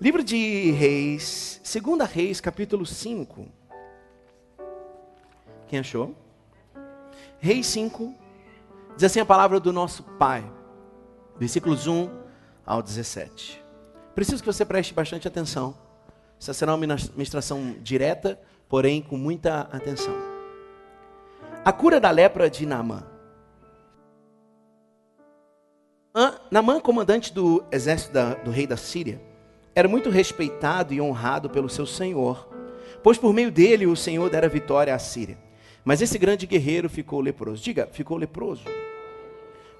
Livro de Reis, 2 Reis, capítulo 5. Quem achou? Reis 5, diz assim a palavra do nosso Pai, versículos 1 ao 17. Preciso que você preste bastante atenção. Essa será uma ministração direta, porém com muita atenção. A cura da lepra de Naamã. Naamã, comandante do exército da, do rei da Síria, era muito respeitado e honrado pelo seu senhor, pois por meio dele o Senhor dera vitória à Síria. Mas esse grande guerreiro ficou leproso. Diga, ficou leproso.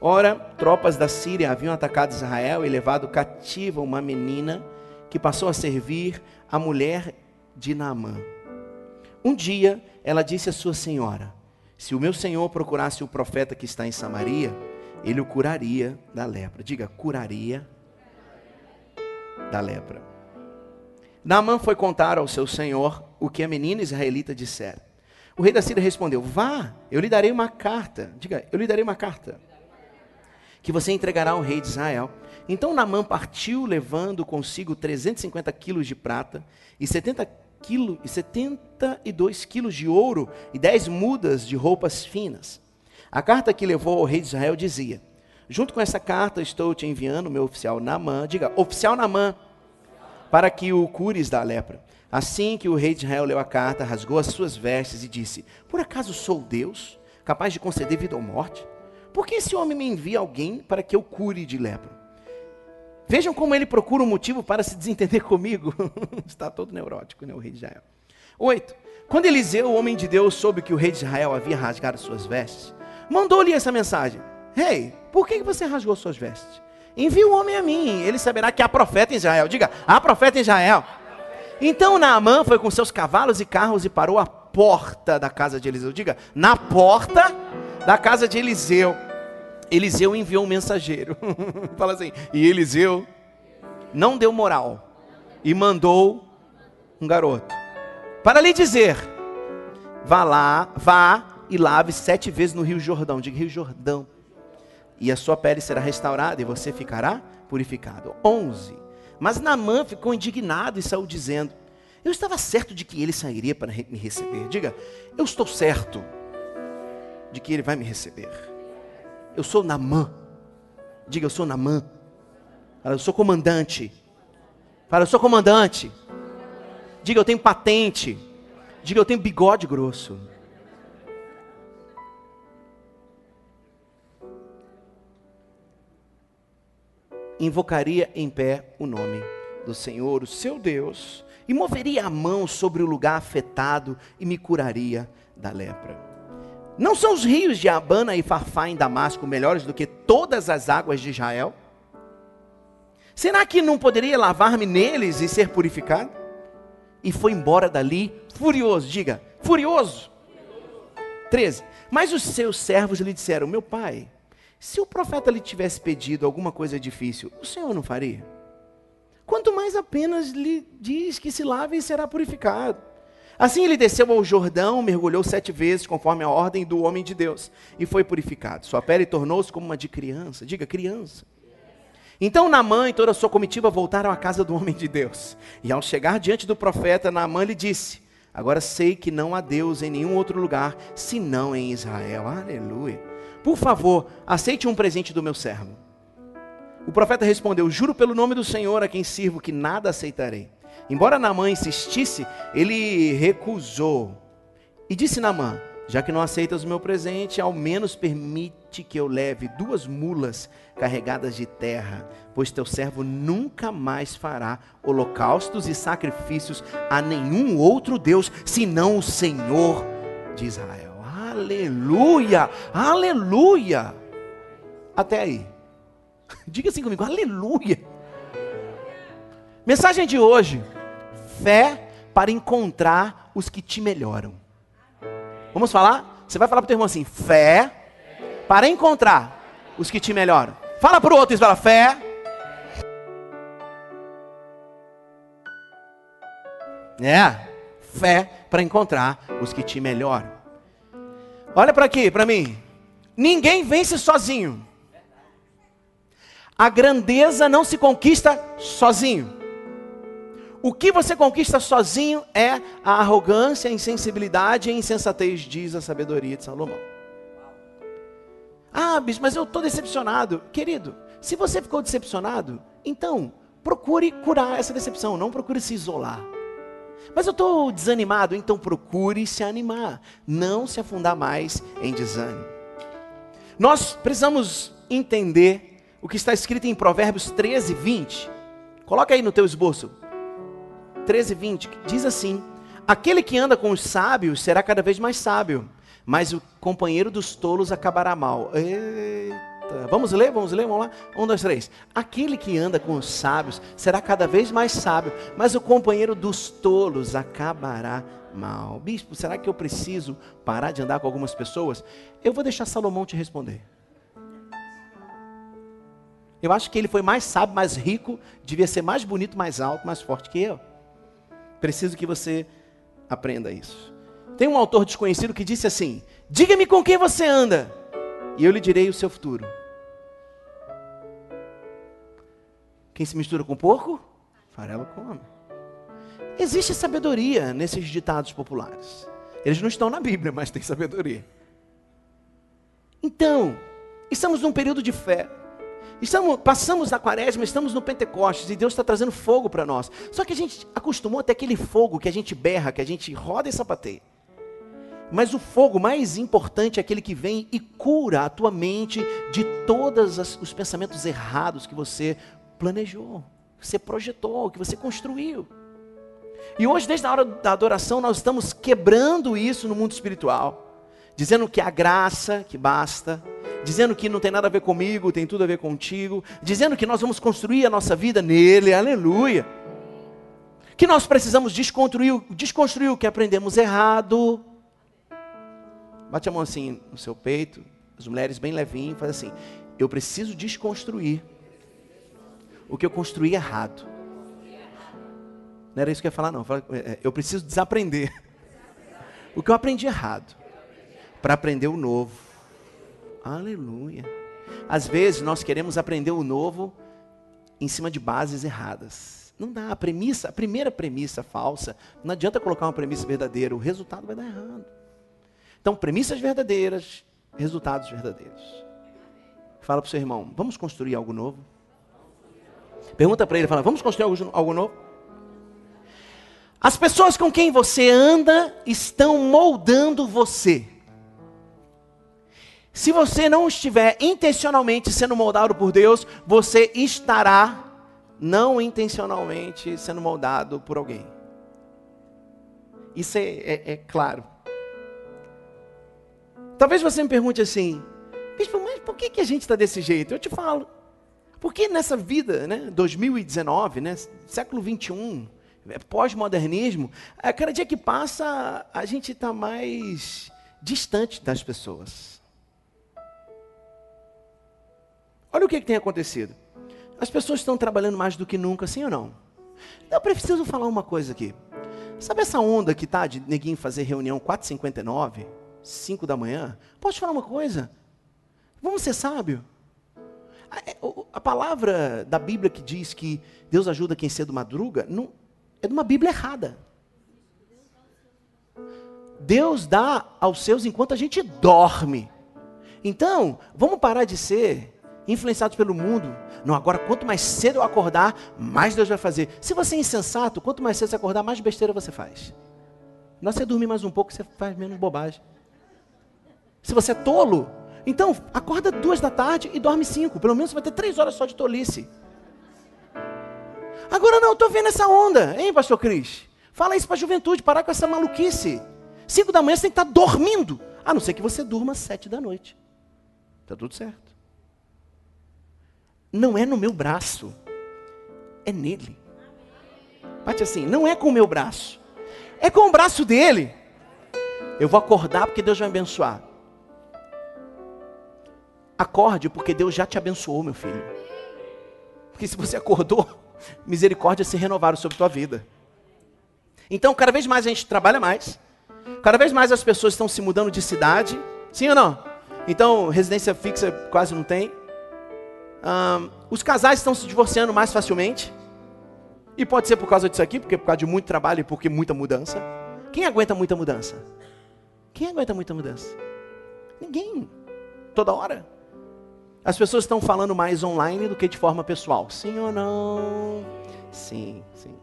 Ora, tropas da Síria haviam atacado Israel e levado cativa uma menina que passou a servir a mulher de Naamã. Um dia, ela disse à sua senhora: Se o meu senhor procurasse o profeta que está em Samaria, ele o curaria da lepra. Diga, curaria da lepra. Naamã foi contar ao seu senhor o que a menina israelita dissera. O rei da Síria respondeu: Vá, eu lhe darei uma carta. Diga, eu lhe darei uma carta. Que você entregará ao rei de Israel. Então Naamã partiu, levando consigo 350 quilos de prata e 70 quilos e 72 quilos de ouro e 10 mudas de roupas finas. A carta que levou ao rei de Israel dizia: Junto com essa carta estou te enviando meu oficial Namã, diga, oficial Namã, para que o cures da lepra. Assim que o rei de Israel leu a carta, rasgou as suas vestes e disse: Por acaso sou Deus, capaz de conceder vida ou morte? Por que esse homem me envia alguém para que eu cure de lepra? Vejam como ele procura um motivo para se desentender comigo. Está todo neurótico, né, o rei de Israel. Oito. Quando Eliseu, o homem de Deus, soube que o rei de Israel havia rasgado suas vestes, mandou-lhe essa mensagem: Rei, hey, por que você rasgou suas vestes? Envie o homem a mim, ele saberá que há profeta em Israel. Diga, há profeta em Israel. Então Naamã foi com seus cavalos e carros e parou à porta da casa de Eliseu. Diga, na porta da casa de Eliseu. Eliseu enviou um mensageiro. Fala assim, e Eliseu não deu moral e mandou um garoto para lhe dizer: vá lá, vá e lave sete vezes no Rio Jordão. Diga, Rio Jordão e a sua pele será restaurada e você ficará purificado. 11. Mas Naamã ficou indignado e saiu dizendo: Eu estava certo de que ele sairia para me receber. Diga, eu estou certo de que ele vai me receber. Eu sou Naamã. Diga, eu sou Naamã. Fala, eu sou comandante. Fala, eu sou comandante. Diga, eu tenho patente. Diga, eu tenho bigode grosso. Invocaria em pé o nome do Senhor, o seu Deus, e moveria a mão sobre o lugar afetado e me curaria da lepra. Não são os rios de Abana e Farfá em Damasco melhores do que todas as águas de Israel? Será que não poderia lavar-me neles e ser purificado? E foi embora dali furioso, diga, furioso. 13. Mas os seus servos lhe disseram: Meu pai, se o profeta lhe tivesse pedido alguma coisa difícil, o Senhor não faria? Quanto mais apenas lhe diz que se lave e será purificado. Assim ele desceu ao Jordão, mergulhou sete vezes, conforme a ordem do homem de Deus, e foi purificado. Sua pele tornou-se como uma de criança. Diga, criança. Então Naamã e toda a sua comitiva voltaram à casa do homem de Deus. E ao chegar diante do profeta, Naamã lhe disse: Agora sei que não há Deus em nenhum outro lugar, senão em Israel. Aleluia. Por favor, aceite um presente do meu servo. O profeta respondeu: Juro pelo nome do Senhor a quem sirvo que nada aceitarei. Embora Naamã insistisse, ele recusou. E disse Naamã: Já que não aceitas o meu presente, ao menos permite que eu leve duas mulas carregadas de terra, pois teu servo nunca mais fará holocaustos e sacrifícios a nenhum outro Deus, senão o Senhor de Israel. Aleluia! Aleluia! Até aí. Diga assim comigo, aleluia! Mensagem de hoje: fé para encontrar os que te melhoram. Vamos falar? Você vai falar para o teu irmão assim: fé para encontrar os que te melhoram. Fala para o outro fala: fé. É, fé para encontrar os que te melhoram. Olha para aqui, para mim. Ninguém vence sozinho. A grandeza não se conquista sozinho. O que você conquista sozinho é a arrogância, a insensibilidade e a insensatez, diz a sabedoria de Salomão. Ah, bicho, mas eu estou decepcionado. Querido, se você ficou decepcionado, então procure curar essa decepção, não procure se isolar. Mas eu estou desanimado, então procure se animar, não se afundar mais em desânimo. Nós precisamos entender o que está escrito em Provérbios 13, 20. Coloca aí no teu esboço. 13, 20. Diz assim: Aquele que anda com os sábios será cada vez mais sábio, mas o companheiro dos tolos acabará mal. Eita. Vamos ler, vamos ler, vamos lá. Um, dois, três. Aquele que anda com os sábios será cada vez mais sábio, mas o companheiro dos tolos acabará mal. Bispo, será que eu preciso parar de andar com algumas pessoas? Eu vou deixar Salomão te responder. Eu acho que ele foi mais sábio, mais rico, devia ser mais bonito, mais alto, mais forte que eu. Preciso que você aprenda isso. Tem um autor desconhecido que disse assim: Diga-me com quem você anda, e eu lhe direi o seu futuro. Quem se mistura com porco, farelo come. Existe sabedoria nesses ditados populares. Eles não estão na Bíblia, mas tem sabedoria. Então, estamos num período de fé. Estamos, passamos na quaresma, estamos no Pentecostes e Deus está trazendo fogo para nós. Só que a gente acostumou até aquele fogo que a gente berra, que a gente roda e sapateia. Mas o fogo mais importante é aquele que vem e cura a tua mente de todos os pensamentos errados que você planejou, que você projetou, que você construiu. E hoje, desde a hora da adoração, nós estamos quebrando isso no mundo espiritual, dizendo que a graça que basta, dizendo que não tem nada a ver comigo, tem tudo a ver contigo, dizendo que nós vamos construir a nossa vida nele, aleluia. Que nós precisamos desconstruir, desconstruir o que aprendemos errado. Bate a mão assim no seu peito, as mulheres bem levinho, faz assim: eu preciso desconstruir o que eu construí errado. Não era isso que eu ia falar, não. É, é, eu preciso desaprender o que eu aprendi errado para aprender o novo. Aleluia. Às vezes nós queremos aprender o novo em cima de bases erradas. Não dá. A premissa, a primeira premissa falsa, não adianta colocar uma premissa verdadeira, o resultado vai dar errado. Então, premissas verdadeiras, resultados verdadeiros. Fala para o seu irmão, vamos construir algo novo? Pergunta para ele, fala, vamos construir algo, algo novo? As pessoas com quem você anda estão moldando você. Se você não estiver intencionalmente sendo moldado por Deus, você estará não intencionalmente sendo moldado por alguém. Isso é, é, é claro. Talvez você me pergunte assim, Bispo, mas por que, que a gente está desse jeito? Eu te falo. Porque nessa vida, né, 2019, né, século 21, é pós-modernismo, a cada dia que passa, a gente está mais distante das pessoas. Olha o que, que tem acontecido. As pessoas estão trabalhando mais do que nunca, sim ou não? Eu preciso falar uma coisa aqui. Sabe essa onda que tá de neguinho fazer reunião 4h59, 5 da manhã? Posso te falar uma coisa? Vamos ser sábio. A, é, a, palavra da Bíblia que diz que Deus ajuda quem cedo madruga, não, é de uma Bíblia errada. Deus dá aos seus enquanto a gente dorme. Então, vamos parar de ser influenciados pelo mundo. Não, agora quanto mais cedo eu acordar, mais Deus vai fazer. Se você é insensato, quanto mais cedo você acordar, mais besteira você faz. Não você dormir mais um pouco, você faz menos bobagem. Se você é tolo, então acorda duas da tarde e dorme cinco. Pelo menos você vai ter três horas só de tolice. Agora não, eu estou vendo essa onda, hein, pastor Cris? Fala isso para a juventude, parar com essa maluquice. Cinco da manhã você tem que estar dormindo. A não ser que você durma sete da noite. Está tudo certo não é no meu braço, é nele. Bate assim, não é com o meu braço, é com o braço dele. Eu vou acordar porque Deus vai me abençoar. Acorde porque Deus já te abençoou, meu filho. Porque se você acordou, misericórdia se renovaram sobre tua vida. Então, cada vez mais a gente trabalha mais. Cada vez mais as pessoas estão se mudando de cidade. Sim ou não? Então, residência fixa quase não tem. Um, os casais estão se divorciando mais facilmente. E pode ser por causa disso aqui, porque por causa de muito trabalho e porque muita mudança. Quem aguenta muita mudança? Quem aguenta muita mudança? Ninguém. Toda hora. As pessoas estão falando mais online do que de forma pessoal. Sim ou não? Sim, sim.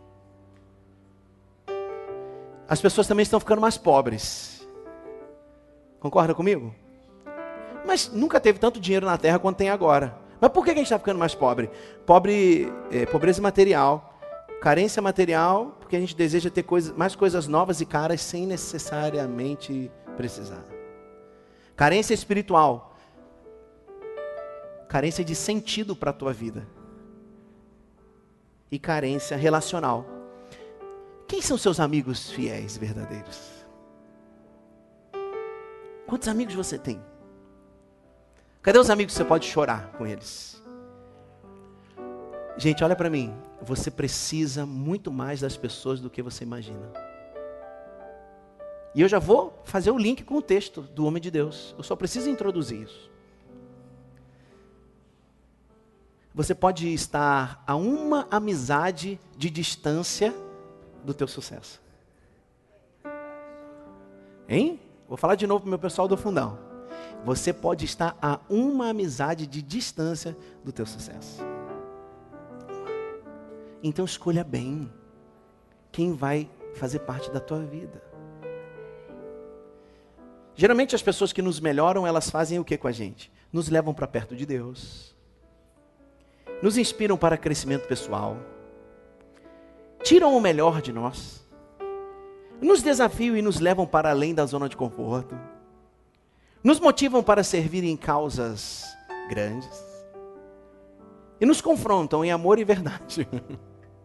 As pessoas também estão ficando mais pobres. Concorda comigo? Mas nunca teve tanto dinheiro na terra quanto tem agora. Mas por que a gente está ficando mais pobre? Pobre, é, pobreza material, carência material, porque a gente deseja ter coisa, mais coisas novas e caras sem necessariamente precisar. Carência espiritual, carência de sentido para a tua vida. E carência relacional. Quem são seus amigos fiéis, verdadeiros? Quantos amigos você tem? Cadê os amigos que você pode chorar com eles? Gente, olha para mim. Você precisa muito mais das pessoas do que você imagina. E eu já vou fazer o link com o texto do homem de Deus. Eu só preciso introduzir isso. Você pode estar a uma amizade de distância do teu sucesso. Hein? Vou falar de novo para o meu pessoal do fundão. Você pode estar a uma amizade de distância do teu sucesso. Então escolha bem quem vai fazer parte da tua vida. Geralmente as pessoas que nos melhoram, elas fazem o que com a gente? Nos levam para perto de Deus. Nos inspiram para crescimento pessoal tiram o melhor de nós, nos desafiam e nos levam para além da zona de conforto, nos motivam para servir em causas grandes e nos confrontam em amor e verdade.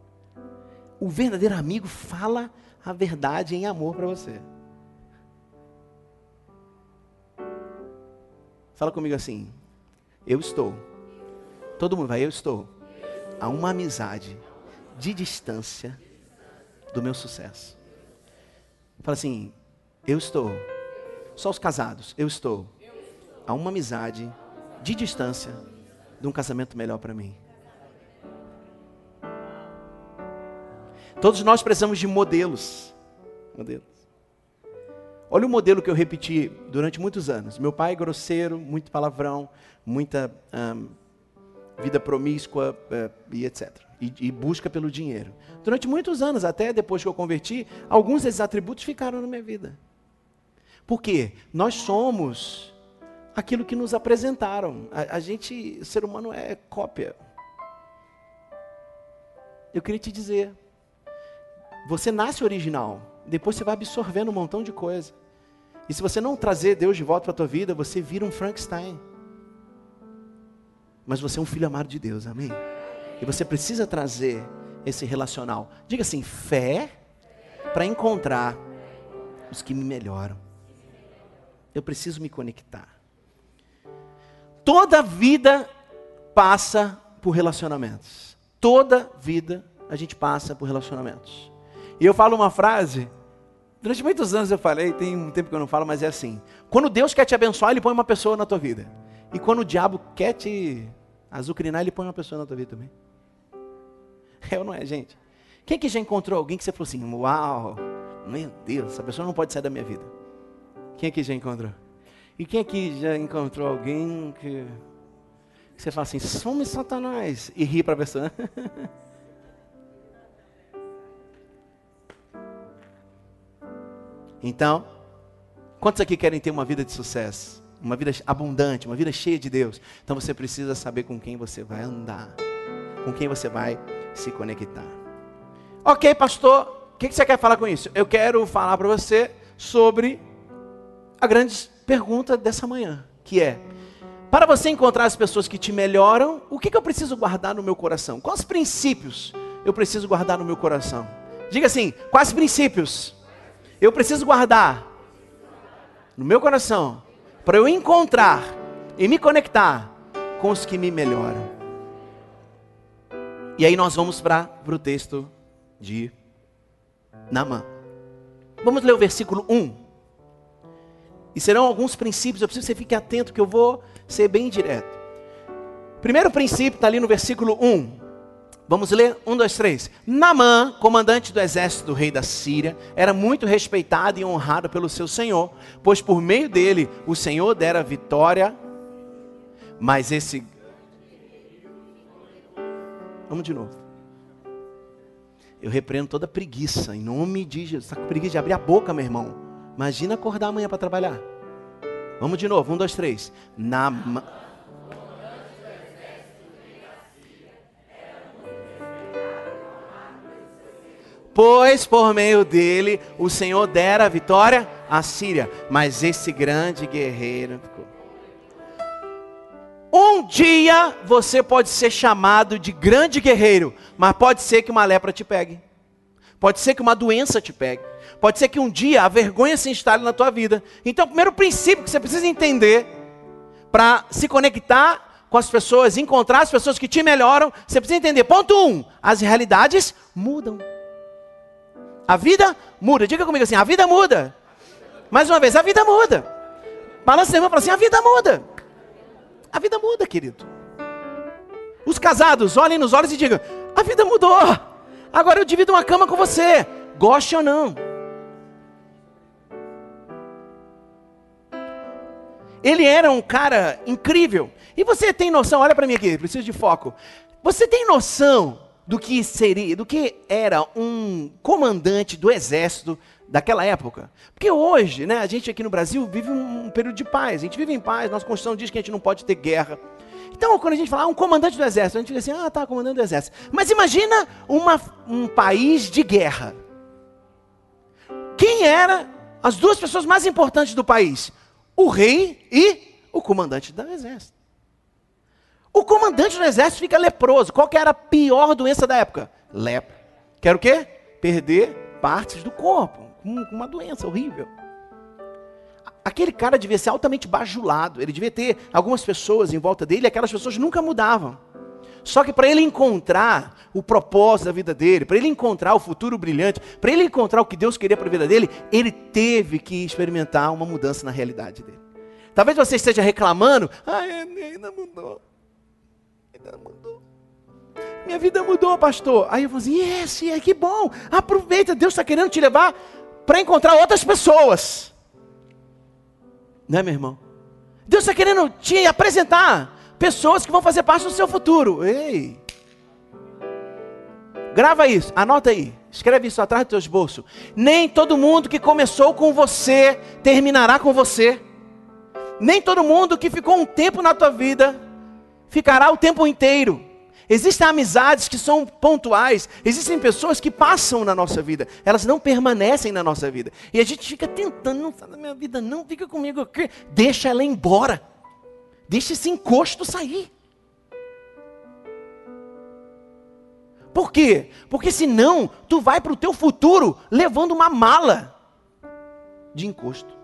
o verdadeiro amigo fala a verdade em amor para você. Fala comigo assim. Eu estou. Todo mundo vai, eu estou. Há uma amizade de distância do meu sucesso. Fala assim: eu estou. Só os casados, eu estou. A uma amizade de distância de um casamento melhor para mim. Todos nós precisamos de modelos. Modelos. Olha o modelo que eu repeti durante muitos anos. Meu pai grosseiro, muito palavrão, muita vida promíscua uh, e etc e, e, busca pelo dinheiro. Durante muitos anos, até depois que eu converti, alguns desses atributos ficaram na minha vida. Por quê? Nós somos aquilo que nos apresentaram. A, a gente, o ser humano é cópia. Eu queria te dizer, você nasce original, depois você vai absorvendo um montão de coisa. E se você não trazer Deus de volta para a tua vida, você vira um Frankenstein. Mas você é um filho amado de Deus, amém? E você precisa trazer esse relacional. Diga assim: fé para encontrar os que me melhoram. Eu preciso me conectar. Toda vida passa por relacionamentos. Toda vida a gente passa por relacionamentos. E eu falo uma frase, durante muitos anos eu falei, tem um tempo que eu não falo, mas é assim: quando Deus quer te abençoar, Ele põe uma pessoa na tua vida. E quando o diabo quer te azucrinar, Ele põe uma pessoa na tua vida também. É ou não é, gente? Quem que já encontrou alguém que você falou assim, uau, meu Deus, essa pessoa não pode sair da minha vida? Quem aqui já encontrou? E quem aqui já encontrou alguém que, que você fala assim, some Satanás, e ri para a pessoa? então, quantos aqui querem ter uma vida de sucesso? Uma vida abundante, uma vida cheia de Deus? Então você precisa saber com quem você vai andar, com quem você vai se conectar. Ok, pastor, o que, você quer falar com isso? Eu quero falar para você sobre a grande pergunta dessa manhã, que é: para você encontrar as pessoas que te melhoram, o que eu preciso guardar no meu coração? Quais princípios eu preciso guardar no meu coração? Diga assim: quais princípios eu preciso guardar no meu coração para eu encontrar e me conectar com os que me melhoram? E aí nós vamos para o texto de Namã. Vamos ler o versículo 1. E serão alguns princípios, eu preciso que você fique atento que eu vou ser bem direto. Primeiro princípio está ali no versículo 1. Vamos ler? Um, dois, três. Namã, comandante do exército do rei da Síria, era muito respeitado e honrado pelo seu senhor, pois por meio dele o senhor dera vitória. Mas esse. Vamos de novo. Eu repreendo toda preguiça, em nome de Jesus. Está com preguiça de abrir a boca, meu irmão. Imagina acordar amanhã para trabalhar. Vamos de novo. Um, dois, três. Namã. Pois por meio dele o Senhor dera a vitória à Síria. Mas esse grande guerreiro Um dia você pode ser chamado de grande guerreiro, mas pode ser que uma lepra te pegue. Pode ser que uma doença te pegue. Pode ser que um dia a vergonha se instale na tua vida. Então, o primeiro princípio que você precisa entender para se conectar com as pessoas, encontrar as pessoas que te melhoram, você precisa entender. Ponto um: as realidades mudam. A vida muda. Diga comigo assim: a vida muda. Mais uma vez, a vida muda. Balança o irmão e fala assim: a vida muda. A vida muda, querido. Os casados, olhem nos olhos e digam: a vida mudou. Agora eu divido uma cama com você. Goste ou não. Ele era um cara incrível. E você tem noção, olha para mim aqui, preciso de foco. Você tem noção do que seria, do que era um comandante do exército daquela época. Porque hoje, né, a gente aqui no Brasil vive um, período de paz. A gente vive em paz, nossa Constituição diz que a gente não pode ter guerra. Então, quando a gente fala ah, um comandante do exército, a gente diz assim, ah, tá, comandante do exército. Mas imagina uma, um país de guerra. Quem era as duas pessoas mais importantes do país? O rei e o comandante do exército. O comandante do exército fica leproso. Qual que era a pior doença da época? Lepra. Quer o quê? Perder partes do corpo. Uma doença horrível. Aquele cara devia ser altamente bajulado. Ele devia ter algumas pessoas em volta dele e aquelas pessoas nunca mudavam. Só que para ele encontrar o propósito da vida dele, para ele encontrar o futuro brilhante, para ele encontrar o que Deus queria para a vida dele, ele teve que experimentar uma mudança na realidade dele. Talvez você esteja reclamando, ah, ainda mudou vida mudou. Minha vida mudou, pastor. Aí eu falo assim: yes, é que bom. Aproveita, Deus está querendo te levar para encontrar outras pessoas. Né, meu irmão? Deus está querendo te apresentar pessoas que vão fazer parte do seu futuro. Ei! Grava isso, anota aí. Escreve isso atrás do teu esboço. Nem todo mundo que começou com você terminará com você. Nem todo mundo que ficou um tempo na tua vida ficará o tempo inteiro. Existem amizades que são pontuais, existem pessoas que passam na nossa vida, elas não permanecem na nossa vida. E a gente fica tentando, não da minha vida, não, fica comigo aqui. Deixa ela embora. Deixa esse encosto sair. Por quê? Porque senão tu vai para o teu futuro levando uma mala de encosto.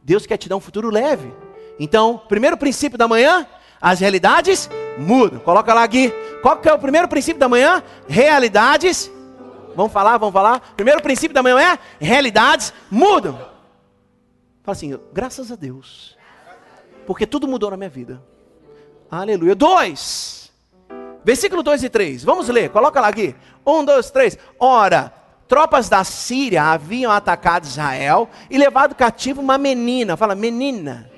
Deus quer te dar um futuro leve. Então, primeiro princípio da manhã, as realidades mudam. Coloca lá aqui. Qual que é o primeiro princípio da manhã? Realidades. Vamos falar, vamos falar. Primeiro princípio da manhã é realidades mudam. Fala assim, graças a Deus. Porque tudo mudou na minha vida. Aleluia. Dois. Versículo 2 e 3. Vamos ler. Coloca lá aqui. Um, dois, três. Ora, tropas da Síria haviam atacado Israel e levado cativo uma menina. Fala, menina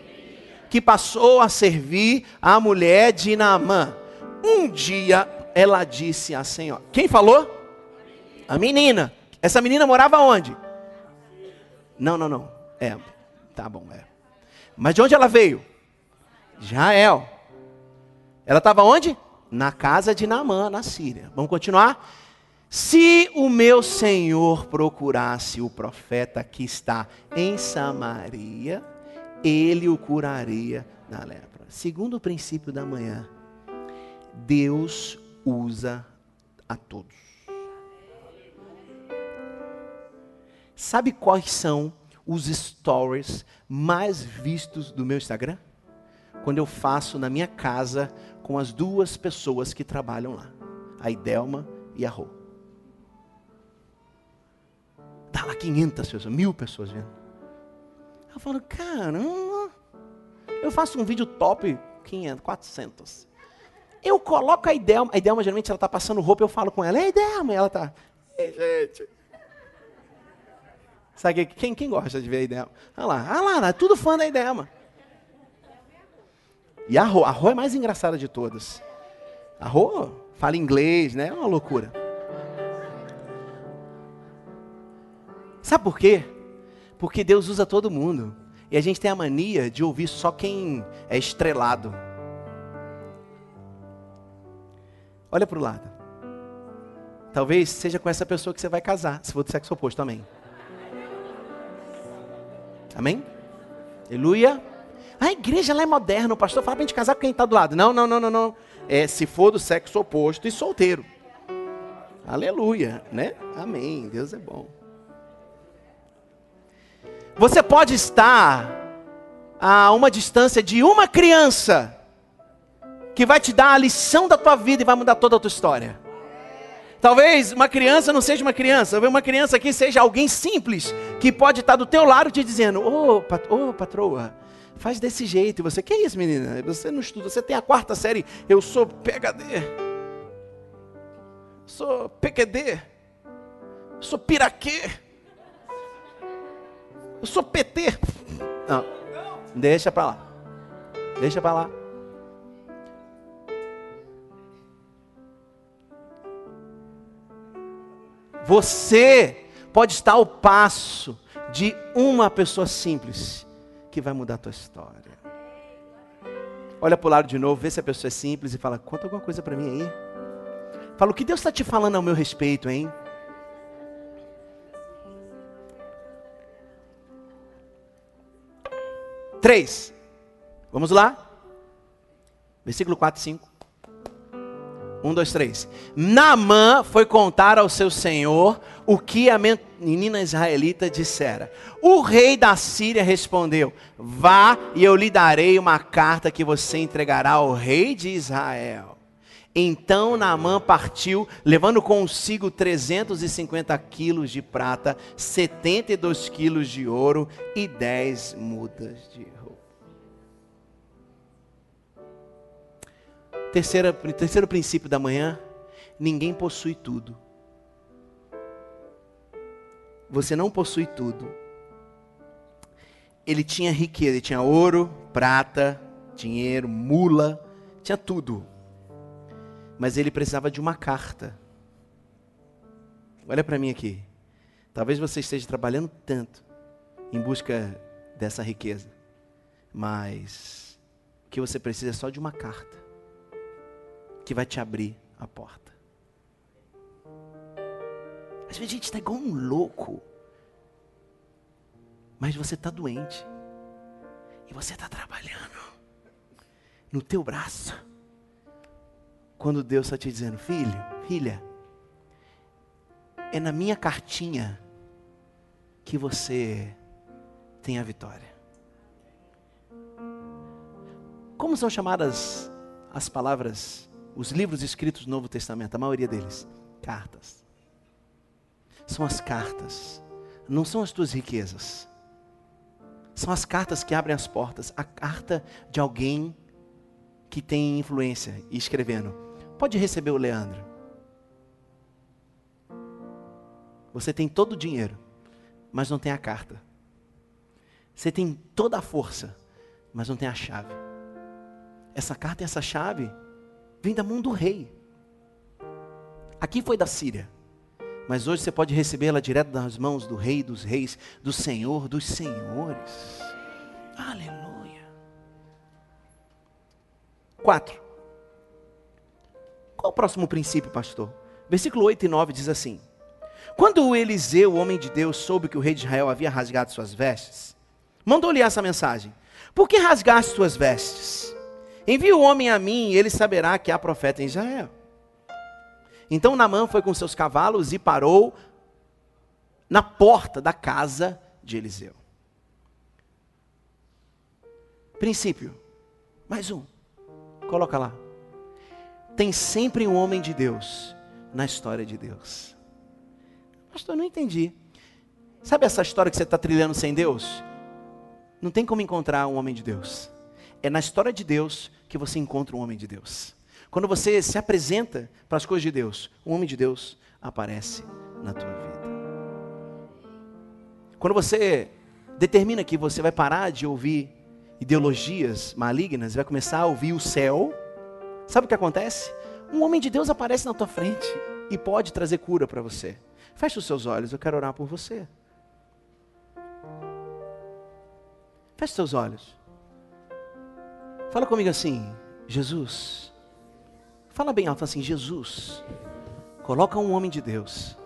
que passou a servir a mulher de Naamã. Um dia ela disse à senhora: Quem falou? A menina. Essa menina morava onde? Não, não, não. É, tá bom, é. Mas de onde ela veio? Israel. Ela estava onde? Na casa de Naamã, na Síria. Vamos continuar? Se o meu senhor procurasse o profeta que está em Samaria, ele o curaria da lepra. Segundo o princípio da manhã, Deus usa a todos. Sabe quais são os stories mais vistos do meu Instagram? Quando eu faço na minha casa com as duas pessoas que trabalham lá, a Idelma e a Rô. Dá lá 500 pessoas, mil pessoas vendo. Eu falo, caramba, eu faço um vídeo top 500, 400. Eu coloco a Idelma, a Idelma geralmente ela está passando roupa, eu falo com ela, ei Idelma, e ela está, ei gente. Sabe quem, quem gosta de ver a Idelma? Olha lá, olha lá, tudo fã da Idelma. E a Rô, a Rô é mais engraçada de todas. A Rô fala inglês, né? É uma loucura. Sabe por quê? Porque Deus usa todo mundo. E a gente tem a mania de ouvir só quem é estrelado. Olha para o lado. Talvez seja com essa pessoa que você vai casar, se for do sexo oposto também. Amém? Aleluia. A igreja lá é moderna, o pastor fala para a gente casar com quem está do lado. Não, não, não, não, não. É se for do sexo oposto e solteiro. Aleluia, né? Amém. Deus é bom. Você pode estar a uma distância de uma criança que vai te dar a lição da tua vida e vai mudar toda a tua história. Talvez uma criança não seja uma criança, talvez uma criança aqui seja alguém simples que pode estar do teu lado te dizendo: "Ô, oh, oh, patroa, Faz desse jeito. E você, que é isso, menina? Você não estuda, você tem a quarta série. Eu sou PHD. Sou PQD. Sou piraquê. Eu sou PT. Não, deixa para lá. Deixa para lá. Você pode estar ao passo de uma pessoa simples que vai mudar a tua história. Olha para o lado de novo, vê se a pessoa é simples e fala: conta alguma coisa para mim aí. Fala o que Deus está te falando ao meu respeito, hein? Três. Vamos lá? Versículo 4 e 5. Um, dois, três. Naamã foi contar ao seu senhor o que a menina israelita dissera. O rei da Síria respondeu: Vá e eu lhe darei uma carta que você entregará ao rei de Israel. Então Naamã partiu, levando consigo 350 quilos de prata, 72 quilos de ouro e 10 mudas de Terceira, terceiro princípio da manhã: ninguém possui tudo. Você não possui tudo. Ele tinha riqueza, ele tinha ouro, prata, dinheiro, mula, tinha tudo. Mas ele precisava de uma carta. Olha para mim aqui. Talvez você esteja trabalhando tanto em busca dessa riqueza, mas o que você precisa é só de uma carta que vai te abrir a porta. Às vezes a gente está igual um louco, mas você está doente, e você está trabalhando no teu braço, quando Deus está te dizendo, filho, filha, é na minha cartinha que você tem a vitória. Como são chamadas as palavras os livros escritos do Novo Testamento, a maioria deles, cartas. São as cartas, não são as tuas riquezas. São as cartas que abrem as portas. A carta de alguém que tem influência e escrevendo. Pode receber o Leandro. Você tem todo o dinheiro, mas não tem a carta. Você tem toda a força, mas não tem a chave. Essa carta e essa chave vem da mão do rei. Aqui foi da Síria. Mas hoje você pode recebê-la direto das mãos do Rei dos Reis, do Senhor dos Senhores. Aleluia. 4. Qual o próximo princípio, pastor? Versículo 8 e 9 diz assim: Quando Eliseu, o homem de Deus, soube que o rei de Israel havia rasgado suas vestes, mandou-lhe essa mensagem: Por que rasgaste suas vestes? Envie o homem a mim e ele saberá que há profeta em Israel. Então Namã foi com seus cavalos e parou na porta da casa de Eliseu. Princípio. Mais um. Coloca lá. Tem sempre um homem de Deus na história de Deus. Pastor, eu não entendi. Sabe essa história que você está trilhando sem Deus? Não tem como encontrar um homem de Deus. É na história de Deus que você encontra um homem de Deus. Quando você se apresenta para as coisas de Deus, o homem de Deus aparece na tua vida. Quando você determina que você vai parar de ouvir ideologias malignas, vai começar a ouvir o céu, sabe o que acontece? Um homem de Deus aparece na tua frente e pode trazer cura para você. Feche os seus olhos, eu quero orar por você. Feche os seus olhos. Fala comigo assim, Jesus. Fala bem alto assim, Jesus. Coloca um homem de Deus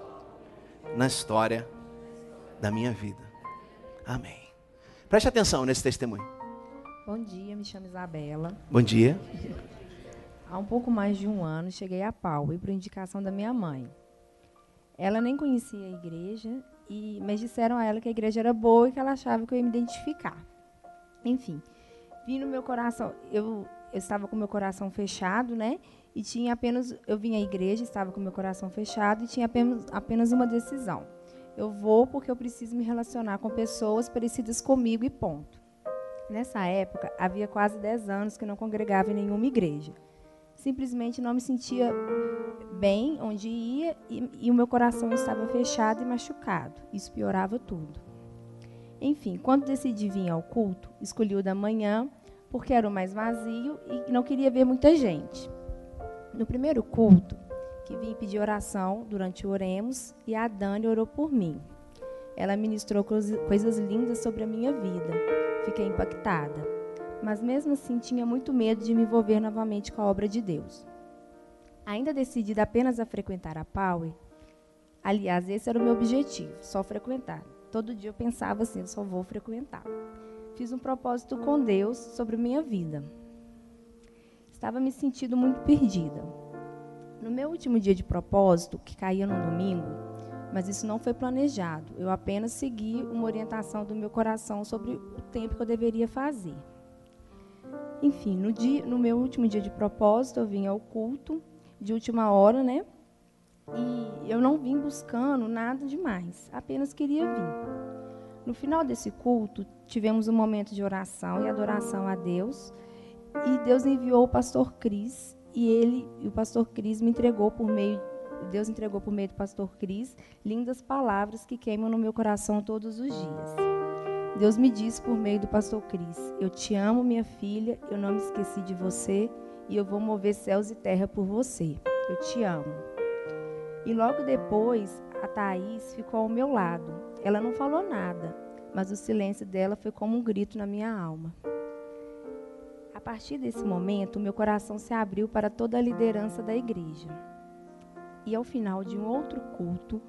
na história da minha vida. Amém. Preste atenção nesse testemunho. Bom dia, me chamo Isabela. Bom dia. Há um pouco mais de um ano cheguei a Pau e por indicação da minha mãe. Ela nem conhecia a igreja, e, mas disseram a ela que a igreja era boa e que ela achava que eu ia me identificar. Enfim, vim no meu coração, eu, eu estava com meu coração fechado, né? E tinha apenas, eu vim à igreja, estava com meu coração fechado e tinha apenas, apenas uma decisão. Eu vou porque eu preciso me relacionar com pessoas parecidas comigo e ponto. Nessa época, havia quase 10 anos que não congregava em nenhuma igreja. Simplesmente não me sentia bem onde ia e, e o meu coração estava fechado e machucado. Isso piorava tudo. Enfim, quando decidi vir ao culto, escolhi o da manhã porque era o mais vazio e não queria ver muita gente. No primeiro culto, que vim pedir oração durante o Oremos e a Dani orou por mim. Ela ministrou coisas lindas sobre a minha vida. Fiquei impactada. Mas mesmo assim tinha muito medo de me envolver novamente com a obra de Deus. Ainda decidida apenas a frequentar a Power, aliás, esse era o meu objetivo, só frequentar. Todo dia eu pensava assim, eu só vou frequentar. Fiz um propósito com Deus sobre minha vida. Estava me sentindo muito perdida. No meu último dia de propósito, que caía no domingo, mas isso não foi planejado, eu apenas segui uma orientação do meu coração sobre o tempo que eu deveria fazer. Enfim, no, dia, no meu último dia de propósito, eu vim ao culto, de última hora, né? E eu não vim buscando nada demais, apenas queria vir. No final desse culto, tivemos um momento de oração e adoração a Deus, e Deus enviou o pastor Cris e ele, e o pastor Cris me entregou por meio Deus entregou por meio do pastor Cris lindas palavras que queimam no meu coração todos os dias. Deus me disse por meio do pastor Cris: Eu te amo, minha filha, eu não me esqueci de você e eu vou mover céus e terra por você. Eu te amo. E logo depois, a Thaís ficou ao meu lado. Ela não falou nada, mas o silêncio dela foi como um grito na minha alma. A partir desse momento, meu coração se abriu para toda a liderança da igreja. E ao final de um outro culto,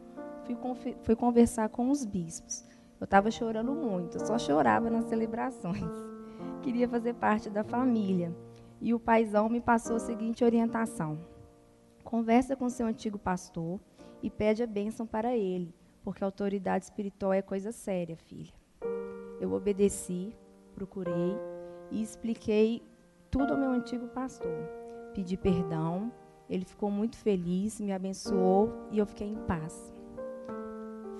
fui, fui conversar com os bispos. Eu estava chorando muito, só chorava nas celebrações. Queria fazer parte da família. E o paizão me passou a seguinte orientação: conversa com seu antigo pastor e pede a bênção para ele, porque a autoridade espiritual é coisa séria, filha. Eu obedeci, procurei e expliquei tudo ao meu antigo pastor. Pedi perdão, ele ficou muito feliz, me abençoou e eu fiquei em paz.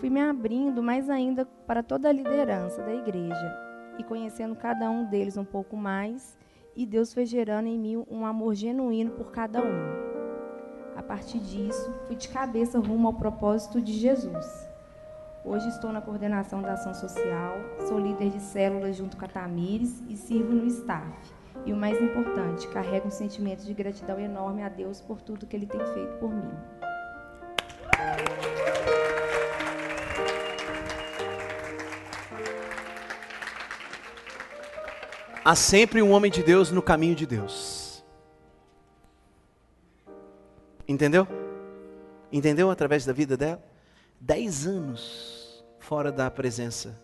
Fui me abrindo mais ainda para toda a liderança da igreja e conhecendo cada um deles um pouco mais, e Deus foi gerando em mim um amor genuíno por cada um. A partir disso, fui de cabeça rumo ao propósito de Jesus. Hoje estou na coordenação da ação social, sou líder de células junto com a Tamires e sirvo no staff. E o mais importante, carrego um sentimento de gratidão enorme a Deus por tudo que Ele tem feito por mim. Há sempre um homem de Deus no caminho de Deus. Entendeu? Entendeu através da vida dela? Dez anos fora da presença.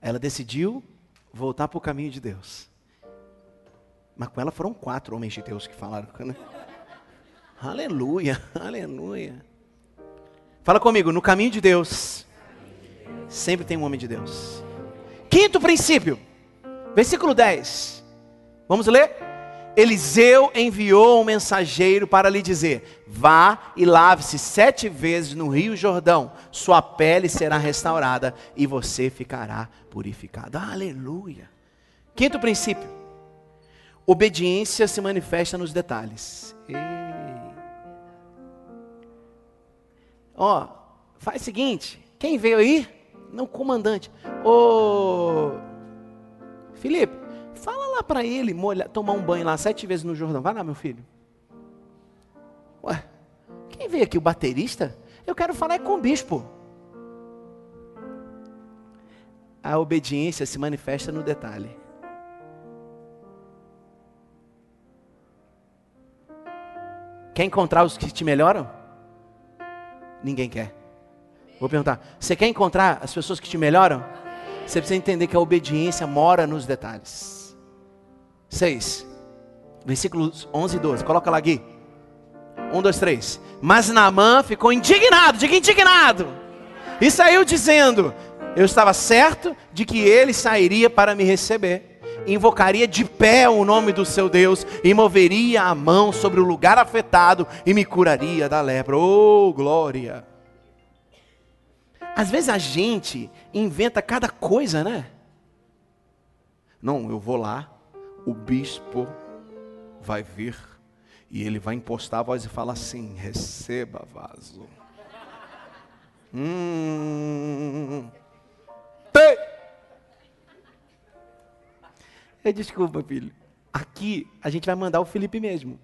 Ela decidiu voltar para o caminho de Deus. Mas com ela foram quatro homens de Deus que falaram. Né? Aleluia, aleluia. Fala comigo, no caminho de Deus, sempre tem um homem de Deus. Quinto princípio, versículo 10. Vamos ler? Eliseu enviou um mensageiro para lhe dizer: Vá e lave-se sete vezes no rio Jordão, sua pele será restaurada e você ficará purificado. Aleluia. Quinto princípio: Obediência se manifesta nos detalhes. Ó, faz o seguinte, quem veio aí? Não, comandante. Ô, Felipe, fala lá para ele molhar, tomar um banho lá sete vezes no Jordão. Vai lá, meu filho. Ué, quem veio aqui? O baterista? Eu quero falar com o bispo. A obediência se manifesta no detalhe. Quer encontrar os que te melhoram? Ninguém quer. Vou perguntar: você quer encontrar as pessoas que te melhoram? Você precisa entender que a obediência mora nos detalhes. 6. Versículos 11 e 12. Coloca lá, Gui. 1, 2, 3. Mas Naamã ficou indignado, diga indignado. E saiu dizendo: Eu estava certo de que ele sairia para me receber invocaria de pé o nome do seu Deus e moveria a mão sobre o lugar afetado e me curaria da lepra. Oh, glória! Às vezes a gente inventa cada coisa, né? Não, eu vou lá, o bispo vai vir e ele vai impostar a voz e falar assim: receba vaso. Hum. É, desculpa, filho. Aqui a gente vai mandar o Felipe mesmo.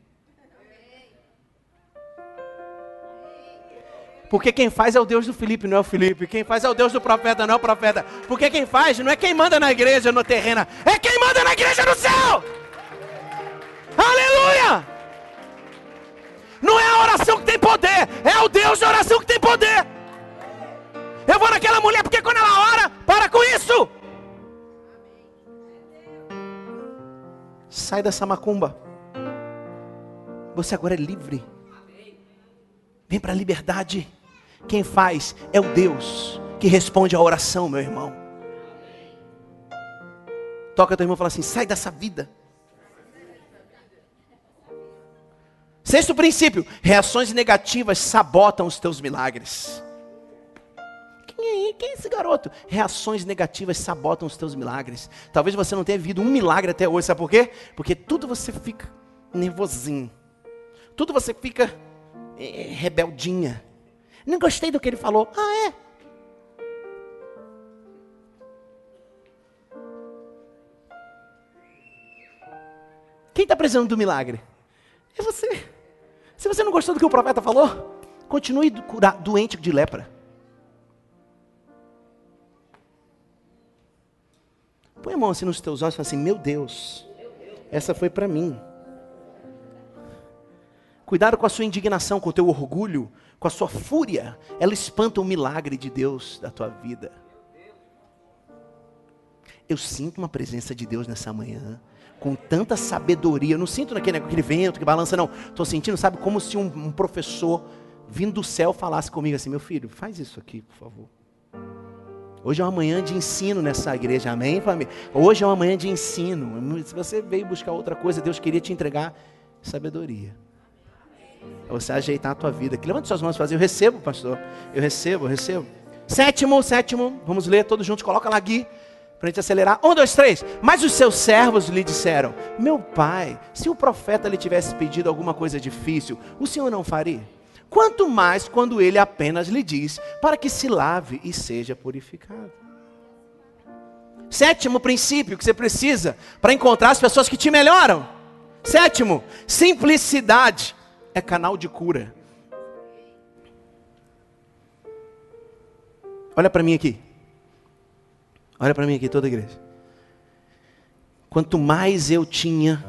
Porque quem faz é o Deus do Felipe, não é o Felipe. Quem faz é o Deus do profeta, não é o profeta. Porque quem faz não é quem manda na igreja no terreno, é quem manda na igreja no céu. Aleluia! Não é a oração que tem poder, é o Deus da oração que tem poder. Eu vou naquela mulher porque quando ela ora, para com isso. Sai dessa macumba. Você agora é livre. Vem para a liberdade. Quem faz é o Deus que responde à oração, meu irmão. Toca teu irmão e fala assim: sai dessa vida. Sexto princípio: reações negativas sabotam os teus milagres. Quem é, quem é esse garoto? Reações negativas sabotam os teus milagres. Talvez você não tenha vivido um milagre até hoje, sabe por quê? Porque tudo você fica nervosinho. Tudo você fica é, rebeldinha. Não gostei do que ele falou. Ah, é? Quem está precisando do milagre? É você. Se você não gostou do que o profeta falou, continue doente de lepra. Põe a mão assim nos teus olhos e fala assim: Meu Deus, essa foi para mim. Cuidado com a sua indignação, com o teu orgulho, com a sua fúria. Ela espanta o milagre de Deus da tua vida. Eu sinto uma presença de Deus nessa manhã, com tanta sabedoria. Eu não sinto naquele, naquele vento que balança, não. Estou sentindo, sabe, como se um, um professor vindo do céu falasse comigo assim: Meu filho, faz isso aqui, por favor. Hoje é uma manhã de ensino nessa igreja, amém, família? Hoje é uma manhã de ensino. Se você veio buscar outra coisa, Deus queria te entregar sabedoria. Para você ajeitar a tua vida. Levante suas mãos e faz, eu recebo, pastor. Eu recebo, eu recebo. Sétimo, sétimo, vamos ler todos juntos, coloca lá Gui, para a gente acelerar. Um, dois, três. Mas os seus servos lhe disseram: Meu pai, se o profeta lhe tivesse pedido alguma coisa difícil, o senhor não faria? Quanto mais quando ele apenas lhe diz para que se lave e seja purificado. Sétimo princípio que você precisa para encontrar as pessoas que te melhoram. Sétimo, simplicidade é canal de cura. Olha para mim aqui. Olha para mim aqui, toda a igreja. Quanto mais eu tinha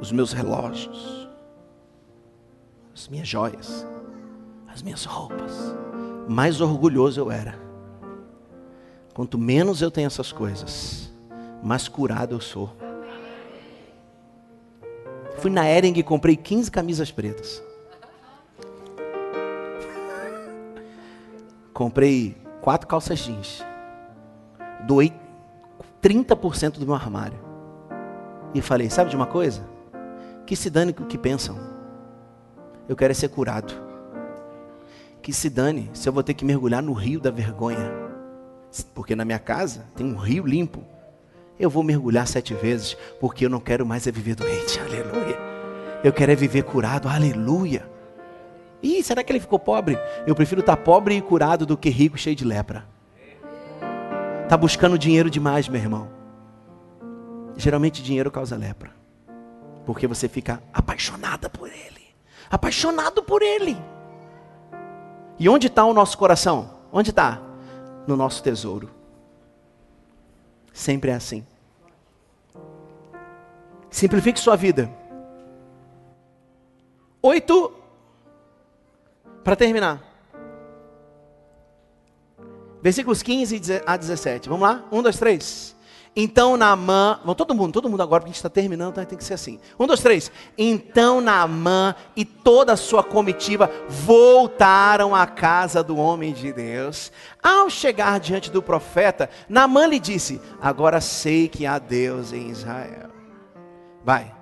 os meus relógios, as minhas joias, as minhas roupas, mais orgulhoso eu era. Quanto menos eu tenho essas coisas, mais curado eu sou. Fui na Ering e comprei 15 camisas pretas. Comprei quatro calças jeans. Doei 30% do meu armário. E falei: sabe de uma coisa? Que se dane o que pensam. Eu quero é ser curado. Que se dane se eu vou ter que mergulhar no rio da vergonha. Porque na minha casa tem um rio limpo. Eu vou mergulhar sete vezes, porque eu não quero mais é viver doente. Aleluia. Eu quero é viver curado. Aleluia. Ih, será que ele ficou pobre? Eu prefiro estar pobre e curado do que rico cheio de lepra. Está buscando dinheiro demais, meu irmão. Geralmente dinheiro causa lepra. Porque você fica apaixonada por ele. Apaixonado por ele. E onde está o nosso coração? Onde está? No nosso tesouro. Sempre é assim. Simplifique sua vida. Oito. Para terminar. Versículos 15 a 17. Vamos lá? Um, dois, três. Então Naamã, vamos todo mundo, todo mundo agora, porque a gente está terminando, então tem que ser assim. Um, dois, três. Então Naamã e toda a sua comitiva voltaram à casa do homem de Deus. Ao chegar diante do profeta, Naamã lhe disse: Agora sei que há Deus em Israel. Vai.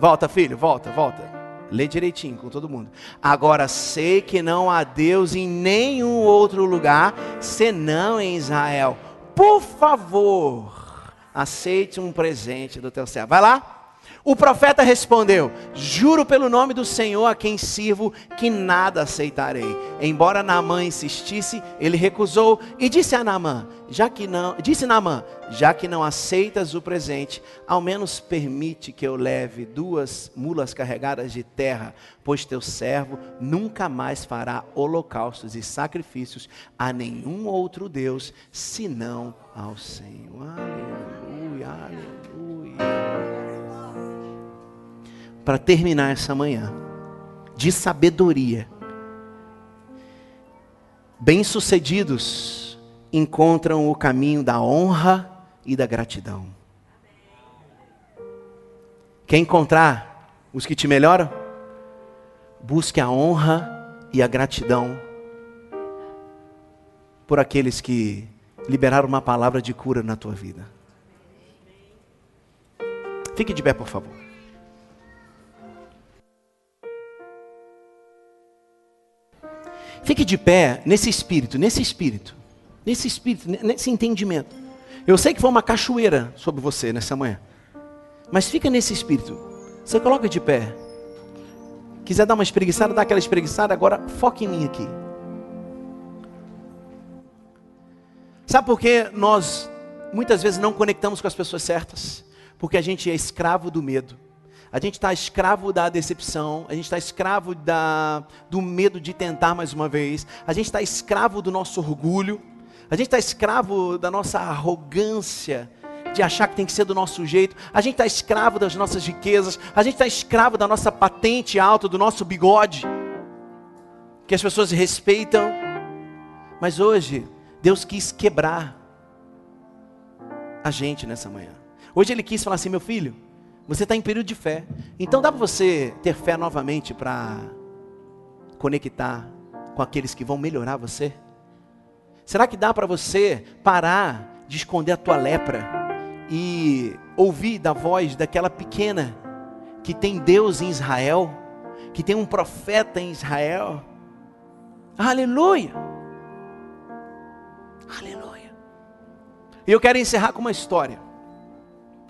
Volta, filho, volta, volta. Lê direitinho com todo mundo. Agora sei que não há Deus em nenhum outro lugar senão em Israel. Por favor, aceite um presente do teu céu. Vai lá. O profeta respondeu: Juro pelo nome do Senhor a quem sirvo que nada aceitarei. Embora Naamã insistisse, ele recusou e disse a Naamã: Já que não, disse Naamã: Já que não aceitas o presente, ao menos permite que eu leve duas mulas carregadas de terra, pois teu servo nunca mais fará holocaustos e sacrifícios a nenhum outro deus senão ao Senhor. Aleluia, aleluia para terminar essa manhã de sabedoria. Bem-sucedidos encontram o caminho da honra e da gratidão. Quer encontrar os que te melhoram? Busque a honra e a gratidão por aqueles que liberaram uma palavra de cura na tua vida. Fique de pé, por favor. Fique de pé nesse espírito, nesse espírito, nesse espírito, nesse entendimento. Eu sei que foi uma cachoeira sobre você nessa manhã, mas fica nesse espírito. Você coloca de pé. Quiser dar uma espreguiçada, dá aquela espreguiçada, agora foque em mim aqui. Sabe por que nós muitas vezes não conectamos com as pessoas certas? Porque a gente é escravo do medo. A gente está escravo da decepção, a gente está escravo da, do medo de tentar mais uma vez, a gente está escravo do nosso orgulho, a gente está escravo da nossa arrogância, de achar que tem que ser do nosso jeito, a gente está escravo das nossas riquezas, a gente está escravo da nossa patente alta, do nosso bigode, que as pessoas respeitam, mas hoje, Deus quis quebrar a gente nessa manhã. Hoje Ele quis falar assim: meu filho, você está em período de fé. Então dá para você ter fé novamente para conectar com aqueles que vão melhorar você? Será que dá para você parar de esconder a tua lepra e ouvir da voz daquela pequena que tem Deus em Israel, que tem um profeta em Israel? Aleluia! Aleluia! E eu quero encerrar com uma história.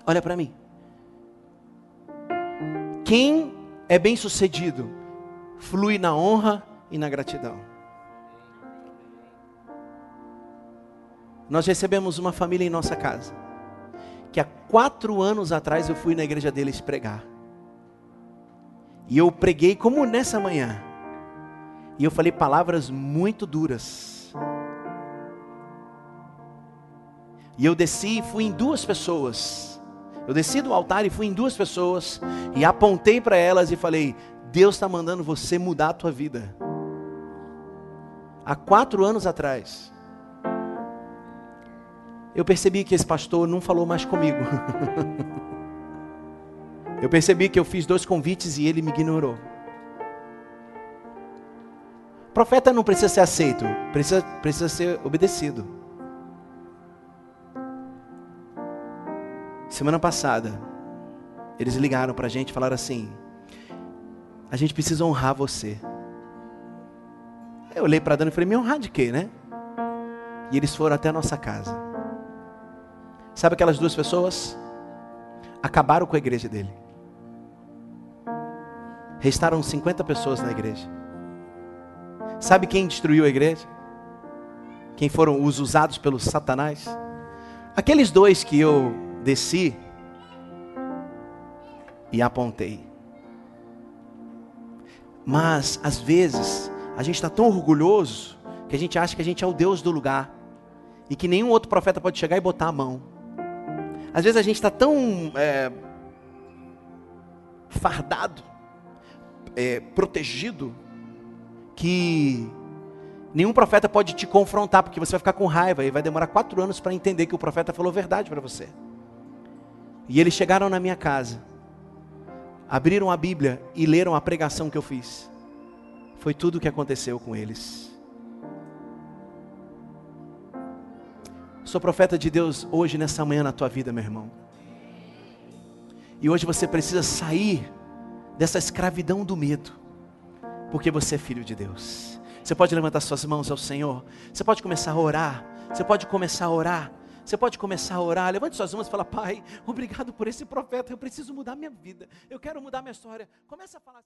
Olha para mim. Quem é bem sucedido flui na honra e na gratidão. Nós recebemos uma família em nossa casa, que há quatro anos atrás eu fui na igreja deles pregar. E eu preguei como nessa manhã. E eu falei palavras muito duras. E eu desci e fui em duas pessoas eu desci do altar e fui em duas pessoas e apontei para elas e falei: Deus está mandando você mudar a tua vida. Há quatro anos atrás, eu percebi que esse pastor não falou mais comigo. eu percebi que eu fiz dois convites e ele me ignorou. Profeta não precisa ser aceito, precisa, precisa ser obedecido. Semana passada, eles ligaram para a gente e falaram assim: a gente precisa honrar você. Eu olhei para Dani e falei: me honrar de quê, né? E eles foram até a nossa casa. Sabe aquelas duas pessoas? Acabaram com a igreja dele. Restaram 50 pessoas na igreja. Sabe quem destruiu a igreja? Quem foram os usados pelo Satanás? Aqueles dois que eu desci e apontei. Mas, às vezes, a gente está tão orgulhoso que a gente acha que a gente é o Deus do lugar e que nenhum outro profeta pode chegar e botar a mão. Às vezes a gente está tão é, fardado, é, protegido, que nenhum profeta pode te confrontar, porque você vai ficar com raiva e vai demorar quatro anos para entender que o profeta falou verdade para você. E eles chegaram na minha casa, abriram a Bíblia e leram a pregação que eu fiz. Foi tudo o que aconteceu com eles. Sou profeta de Deus hoje, nessa manhã, na tua vida, meu irmão. E hoje você precisa sair dessa escravidão do medo, porque você é filho de Deus. Você pode levantar suas mãos ao Senhor, você pode começar a orar, você pode começar a orar. Você pode começar a orar, levante suas mãos e fala: Pai, obrigado por esse profeta. Eu preciso mudar minha vida. Eu quero mudar minha história. Começa a falar.